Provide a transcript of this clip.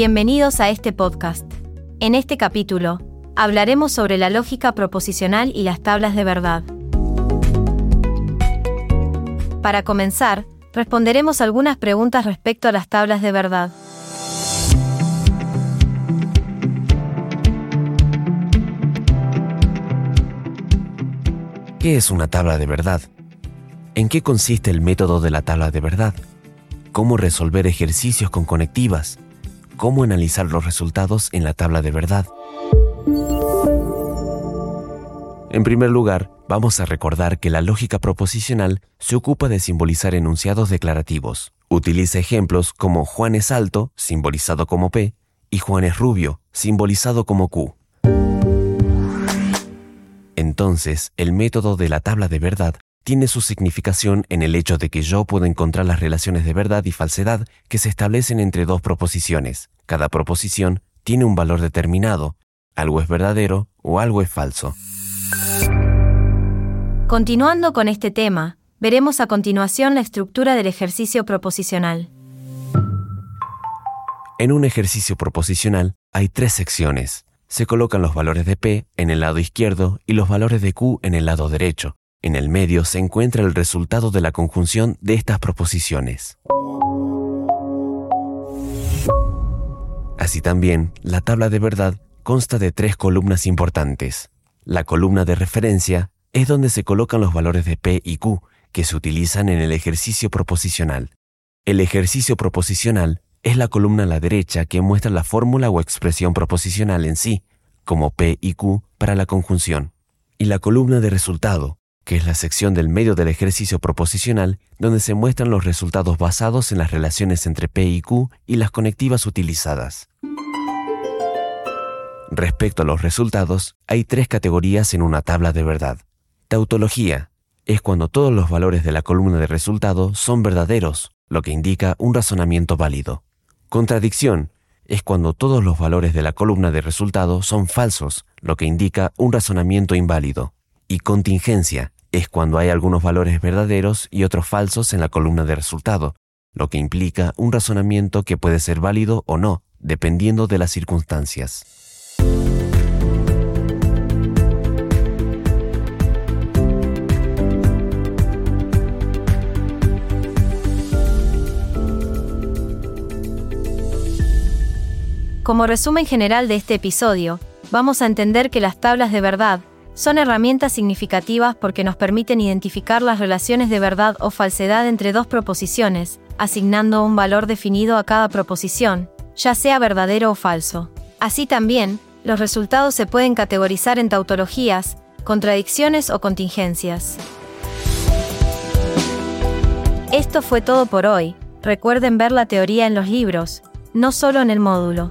Bienvenidos a este podcast. En este capítulo, hablaremos sobre la lógica proposicional y las tablas de verdad. Para comenzar, responderemos algunas preguntas respecto a las tablas de verdad. ¿Qué es una tabla de verdad? ¿En qué consiste el método de la tabla de verdad? ¿Cómo resolver ejercicios con conectivas? Cómo analizar los resultados en la tabla de verdad. En primer lugar, vamos a recordar que la lógica proposicional se ocupa de simbolizar enunciados declarativos. Utiliza ejemplos como Juan es alto, simbolizado como P, y Juan es rubio, simbolizado como Q. Entonces, el método de la tabla de verdad tiene su significación en el hecho de que yo puedo encontrar las relaciones de verdad y falsedad que se establecen entre dos proposiciones. Cada proposición tiene un valor determinado, algo es verdadero o algo es falso. Continuando con este tema, veremos a continuación la estructura del ejercicio proposicional. En un ejercicio proposicional hay tres secciones. Se colocan los valores de P en el lado izquierdo y los valores de Q en el lado derecho. En el medio se encuentra el resultado de la conjunción de estas proposiciones. Así también, la tabla de verdad consta de tres columnas importantes. La columna de referencia es donde se colocan los valores de P y Q que se utilizan en el ejercicio proposicional. El ejercicio proposicional es la columna a la derecha que muestra la fórmula o expresión proposicional en sí, como P y Q para la conjunción. Y la columna de resultado que es la sección del medio del ejercicio proposicional donde se muestran los resultados basados en las relaciones entre P y Q y las conectivas utilizadas. Respecto a los resultados, hay tres categorías en una tabla de verdad. Tautología es cuando todos los valores de la columna de resultado son verdaderos, lo que indica un razonamiento válido. Contradicción es cuando todos los valores de la columna de resultado son falsos, lo que indica un razonamiento inválido. Y contingencia es cuando hay algunos valores verdaderos y otros falsos en la columna de resultado, lo que implica un razonamiento que puede ser válido o no, dependiendo de las circunstancias. Como resumen general de este episodio, vamos a entender que las tablas de verdad son herramientas significativas porque nos permiten identificar las relaciones de verdad o falsedad entre dos proposiciones, asignando un valor definido a cada proposición, ya sea verdadero o falso. Así también, los resultados se pueden categorizar en tautologías, contradicciones o contingencias. Esto fue todo por hoy. Recuerden ver la teoría en los libros, no solo en el módulo.